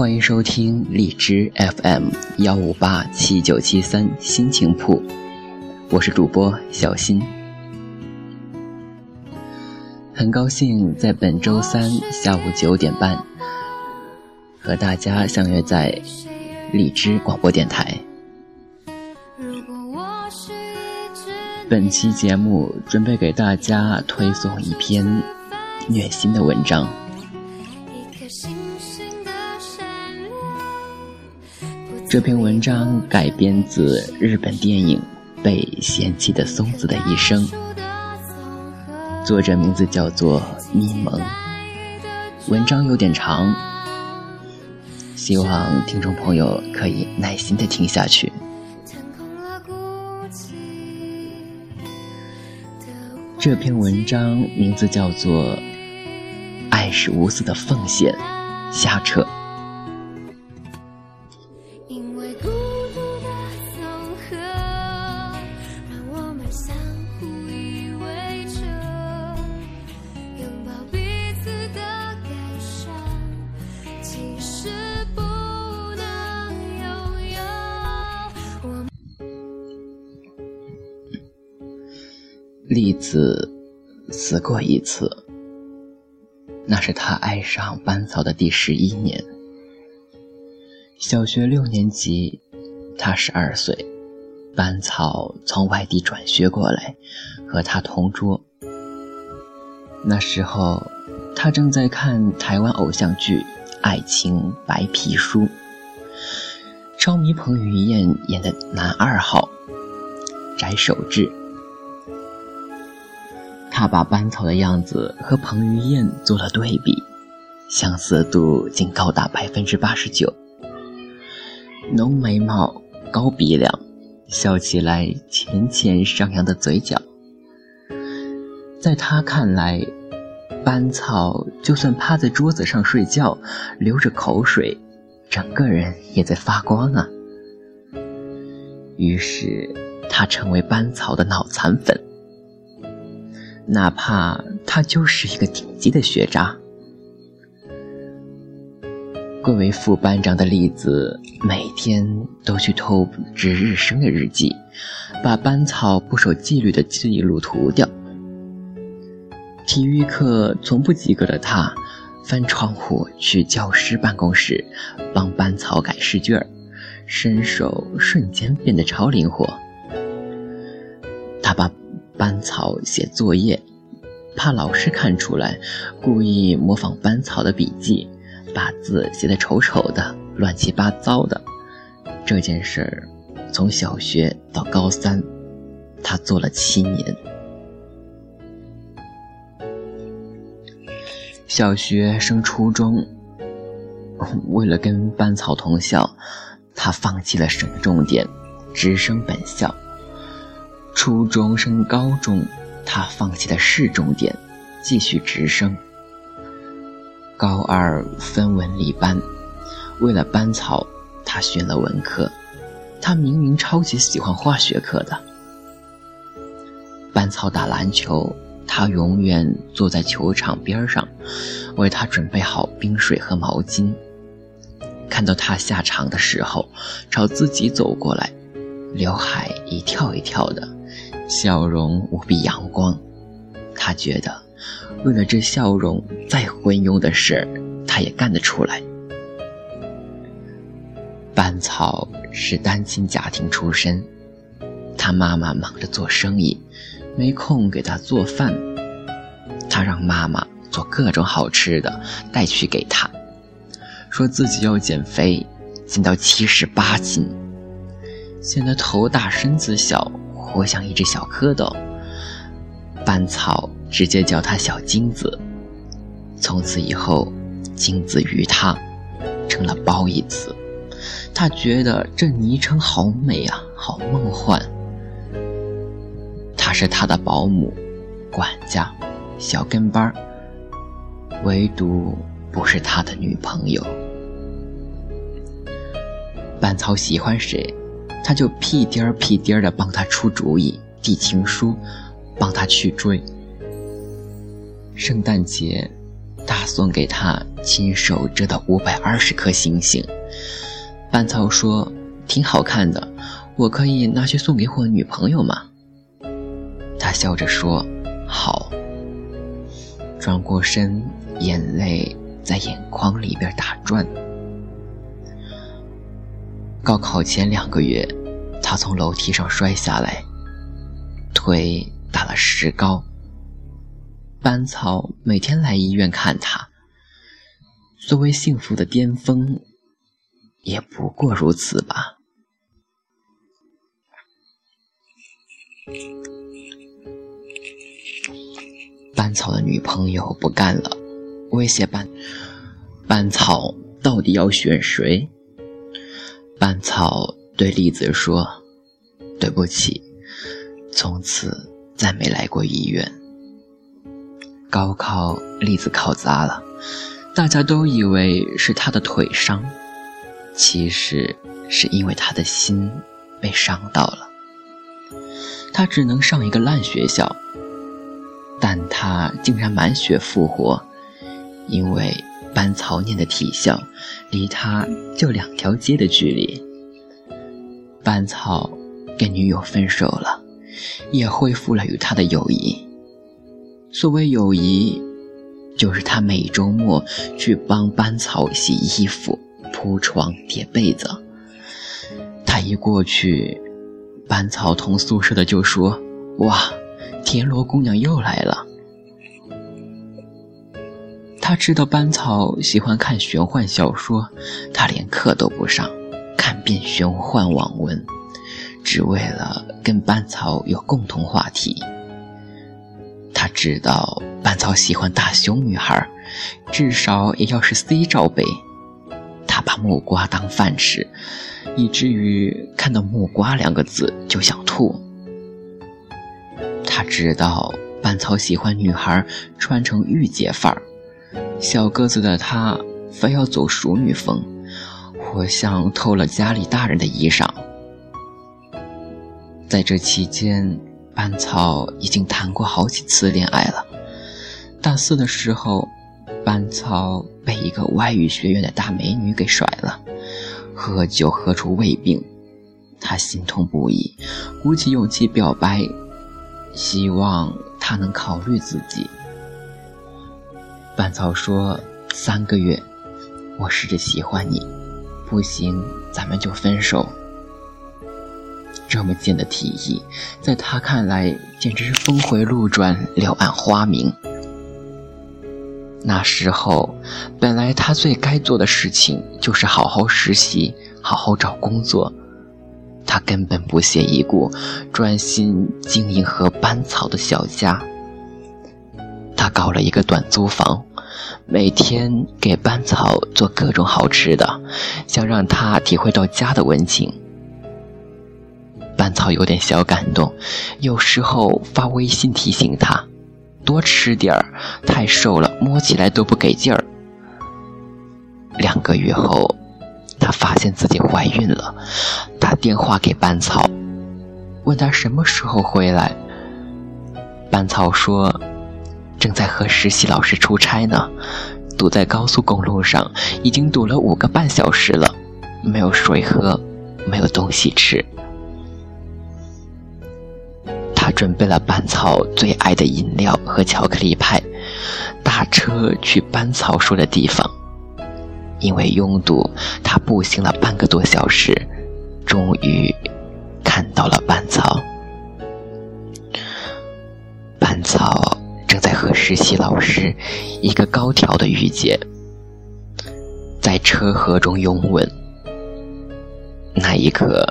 欢迎收听荔枝 FM 幺五八七九七三心情铺，我是主播小新，很高兴在本周三下午九点半和大家相约在荔枝广播电台。本期节目准备给大家推送一篇虐心的文章。这篇文章改编自日本电影《被嫌弃的松子的一生》，作者名字叫做咪蒙。文章有点长，希望听众朋友可以耐心的听下去。这篇文章名字叫做《爱是无私的奉献》，瞎扯。栗子死过一次，那是他爱上班草的第十一年。小学六年级，他十二岁，班草从外地转学过来，和他同桌。那时候，他正在看台湾偶像剧《爱情白皮书》，超迷彭于晏演的男二号翟守志。他把班草的样子和彭于晏做了对比，相似度竟高达百分之八十九。浓眉毛、高鼻梁，笑起来浅浅上扬的嘴角，在他看来，班草就算趴在桌子上睡觉，流着口水，整个人也在发光啊。于是，他成为班草的脑残粉。哪怕他就是一个顶级的学渣，贵为副班长的栗子每天都去偷值日生的日记，把班草不守纪律的记录涂掉。体育课从不及格的他，翻窗户去教师办公室帮班草改试卷，身手瞬间变得超灵活。他把。班草写作业，怕老师看出来，故意模仿班草的笔记，把字写得丑丑的、乱七八糟的。这件事儿，从小学到高三，他做了七年。小学升初中，为了跟班草同校，他放弃了省重点，直升本校。初中升高中，他放弃了市重点，继续直升。高二分文理班，为了班草，他选了文科。他明明超级喜欢化学课的。班草打篮球，他永远坐在球场边上，为他准备好冰水和毛巾。看到他下场的时候，朝自己走过来，刘海一跳一跳的。笑容无比阳光，他觉得，为了这笑容，再昏庸的事，他也干得出来。班草是单亲家庭出身，他妈妈忙着做生意，没空给他做饭，他让妈妈做各种好吃的带去给他，说自己要减肥，减到七十八斤，显得头大身子小。活像一只小蝌蚪，班草直接叫他小金子。从此以后，金子与他成了褒义词。他觉得这昵称好美啊，好梦幻。他是他的保姆、管家、小跟班儿唯独不是他的女朋友。班草喜欢谁？他就屁颠儿屁颠儿的帮他出主意、递情书，帮他去追。圣诞节，他送给他亲手折的五百二十颗星星。班草说：“挺好看的，我可以拿去送给我女朋友吗？”他笑着说：“好。”转过身，眼泪在眼眶里边打转。高考前两个月，他从楼梯上摔下来，腿打了石膏。班草每天来医院看他。所谓幸福的巅峰，也不过如此吧。班草的女朋友不干了，威胁班班草到底要选谁？班草对栗子说：“对不起，从此再没来过医院。”高考，栗子考砸了，大家都以为是他的腿伤，其实是因为他的心被伤到了。他只能上一个烂学校，但他竟然满血复活，因为班草念的体校离他就两条街的距离。班草跟女友分手了，也恢复了与他的友谊。所谓友谊，就是他每周末去帮班草洗衣服、铺床、叠被子。他一过去，班草同宿舍的就说：“哇，田螺姑娘又来了。”他知道班草喜欢看玄幻小说，他连课都不上，看遍玄幻网文，只为了跟班草有共同话题。他知道班草喜欢大胸女孩，至少也要是 C 罩杯。他把木瓜当饭吃，以至于看到“木瓜”两个字就想吐。他知道班草喜欢女孩穿成御姐范儿，小个子的他非要走淑女风，活像偷了家里大人的衣裳。在这期间。班草已经谈过好几次恋爱了。大四的时候，班草被一个外语学院的大美女给甩了，喝酒喝出胃病，他心痛不已，鼓起勇气表白，希望他能考虑自己。班草说：“三个月，我试着喜欢你，不行，咱们就分手。”这么贱的提议，在他看来简直是峰回路转、柳暗花明。那时候，本来他最该做的事情就是好好实习、好好找工作，他根本不屑一顾，专心经营和班草的小家。他搞了一个短租房，每天给班草做各种好吃的，想让他体会到家的温情。班草有点小感动，有时候发微信提醒他多吃点儿，太瘦了，摸起来都不给劲儿。两个月后，她发现自己怀孕了，打电话给班草，问他什么时候回来。班草说，正在和实习老师出差呢，堵在高速公路上，已经堵了五个半小时了，没有水喝，没有东西吃。他准备了班草最爱的饮料和巧克力派，打车去班草说的地方。因为拥堵，他步行了半个多小时，终于看到了班草。班草正在和实习老师一个高挑的御姐在车河中拥吻。那一刻，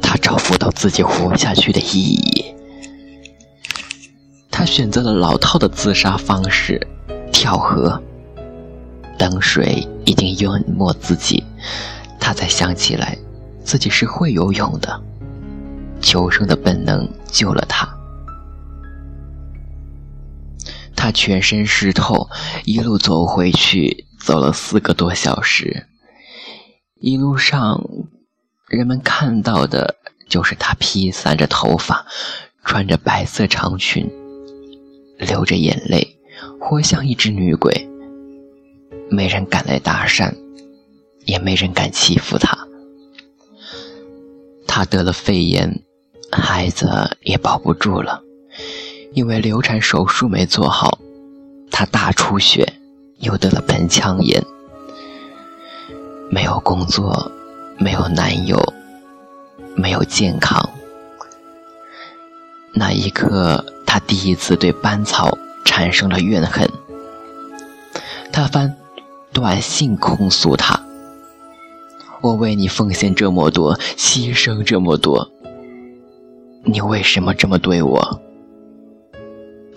他找不到自己活下去的意义。他选择了老套的自杀方式，跳河。等水已经淹没自己，他才想起来自己是会游泳的，求生的本能救了他。他全身湿透，一路走回去，走了四个多小时。一路上，人们看到的就是他披散着头发，穿着白色长裙。流着眼泪，活像一只女鬼，没人敢来搭讪，也没人敢欺负他。他得了肺炎，孩子也保不住了，因为流产手术没做好，他大出血，又得了盆腔炎。没有工作，没有男友，没有健康。那一刻，他第一次对班草产生了怨恨。他翻短信控诉他：“我为你奉献这么多，牺牲这么多，你为什么这么对我？”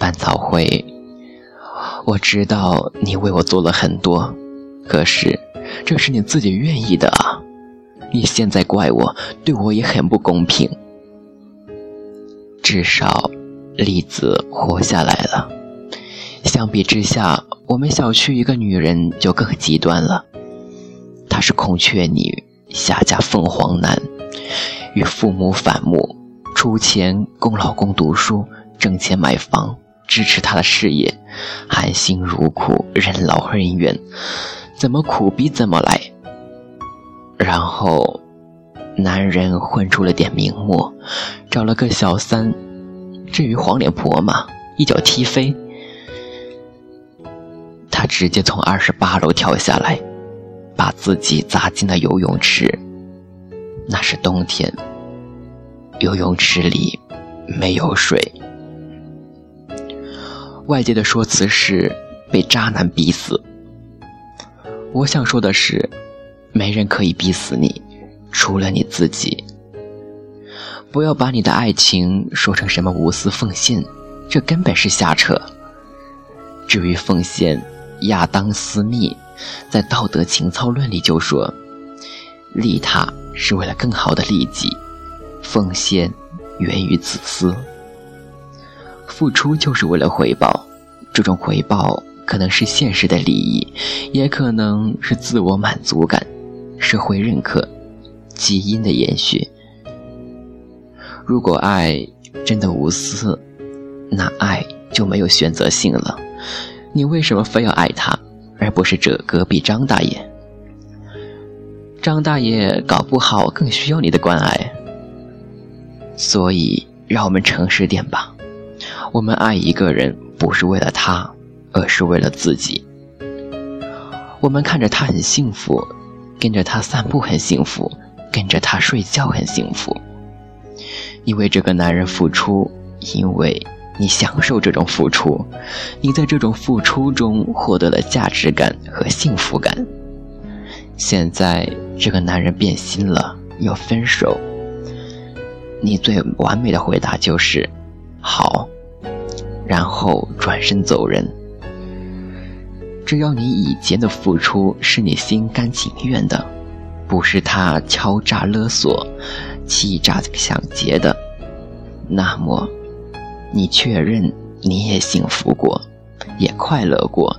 班草灰，我知道你为我做了很多，可是这是你自己愿意的啊！你现在怪我，对我也很不公平。至少，栗子活下来了。相比之下，我们小区一个女人就更极端了。她是孔雀女，下嫁凤凰男，与父母反目，出钱供老公读书，挣钱买房，支持他的事业，含辛茹苦，任劳任怨，怎么苦逼怎么来。然后。男人混出了点名目，找了个小三，至于黄脸婆嘛，一脚踢飞。他直接从二十八楼跳下来，把自己砸进了游泳池。那是冬天，游泳池里没有水。外界的说辞是被渣男逼死。我想说的是，没人可以逼死你。除了你自己，不要把你的爱情说成什么无私奉献，这根本是瞎扯。至于奉献，亚当·斯密在《道德情操论》里就说：“利他是为了更好的利己，奉献源于自私，付出就是为了回报。这种回报可能是现实的利益，也可能是自我满足感、社会认可。”基因的延续。如果爱真的无私，那爱就没有选择性了。你为什么非要爱他，而不是这隔壁张大爷？张大爷搞不好更需要你的关爱。所以，让我们诚实点吧。我们爱一个人，不是为了他，而是为了自己。我们看着他很幸福，跟着他散步很幸福。跟着他睡觉很幸福，你为这个男人付出，因为你享受这种付出，你在这种付出中获得了价值感和幸福感。现在这个男人变心了，要分手，你最完美的回答就是“好”，然后转身走人。只要你以前的付出是你心甘情愿的。不是他敲诈勒索、欺诈抢劫的，那么，你确认你也幸福过，也快乐过，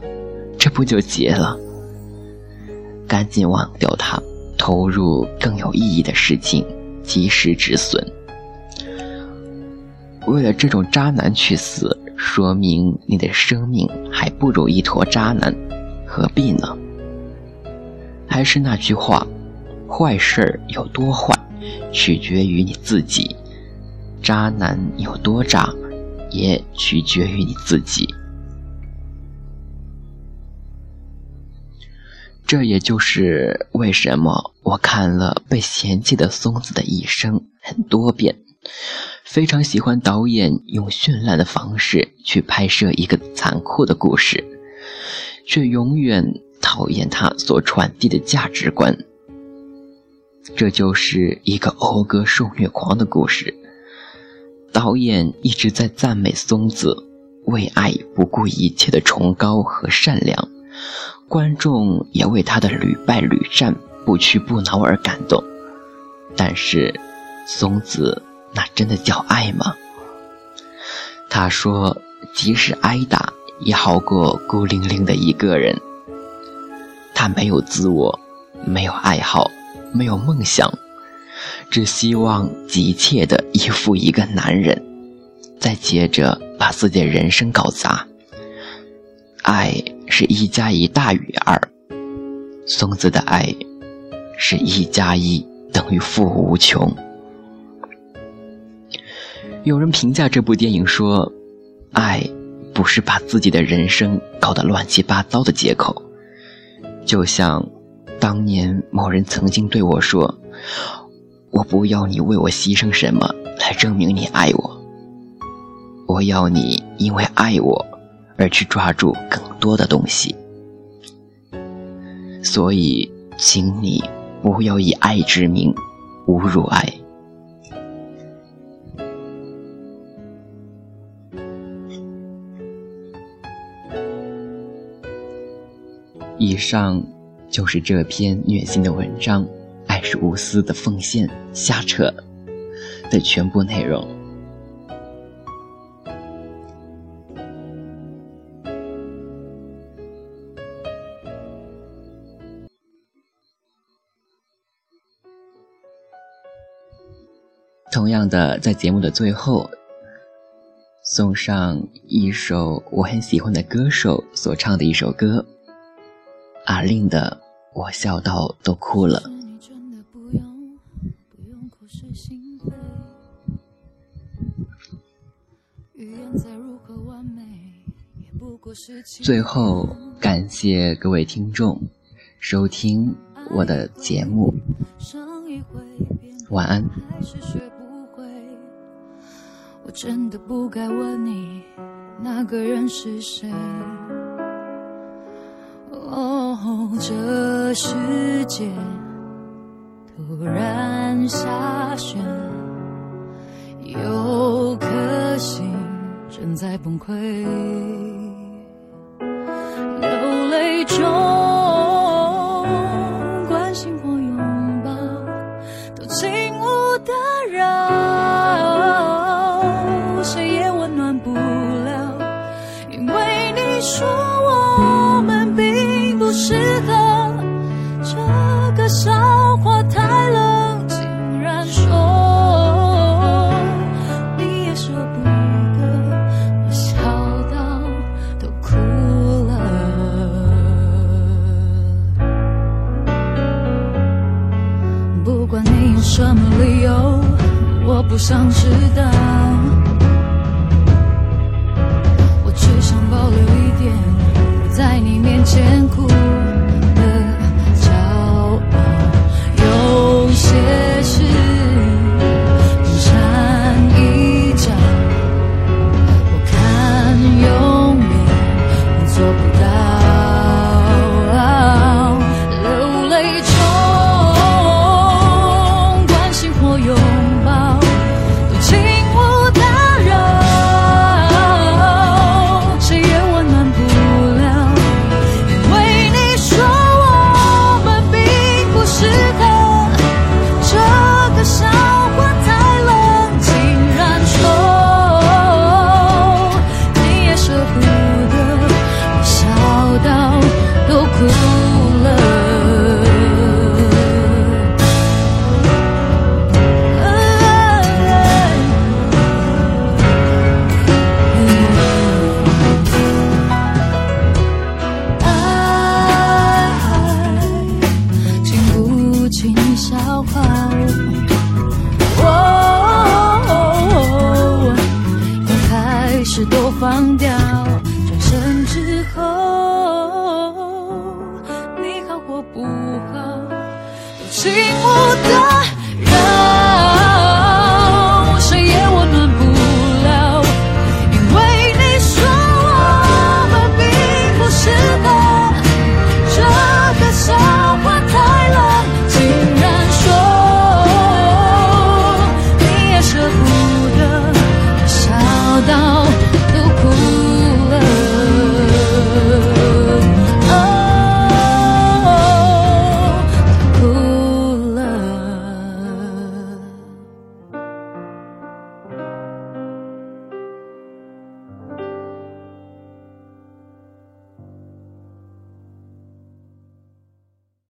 这不就结了？赶紧忘掉他，投入更有意义的事情，及时止损。为了这种渣男去死，说明你的生命还不如一坨渣男，何必呢？还是那句话。坏事有多坏，取决于你自己；渣男有多渣，也取决于你自己。这也就是为什么我看了《被嫌弃的松子的一生》很多遍，非常喜欢导演用绚烂的方式去拍摄一个残酷的故事，却永远讨厌他所传递的价值观。这就是一个讴歌受虐狂的故事。导演一直在赞美松子为爱不顾一切的崇高和善良，观众也为他的屡败屡战、不屈不挠而感动。但是，松子那真的叫爱吗？他说：“即使挨打，也好过孤零零的一个人。”他没有自我，没有爱好。没有梦想，只希望急切的依附一个男人，再接着把自己的人生搞砸。爱是一加一大于二，松子的爱是一加一等于负无穷。有人评价这部电影说：“爱不是把自己的人生搞得乱七八糟的借口。”就像当年某人曾经对我说：“我不要你为我牺牲什么来证明你爱我，我要你因为爱我而去抓住更多的东西。”所以，请你不要以爱之名侮辱爱。以上就是这篇虐心的文章，爱是无私的奉献，瞎扯的全部内容。同样的，在节目的最后，送上一首我很喜欢的歌手所唱的一首歌。阿令的，我笑到都哭了。最后，感谢各位听众收听我的节目，晚安。我真的不该问你，那个人是谁。这世界突然下雪，有颗心正在崩溃，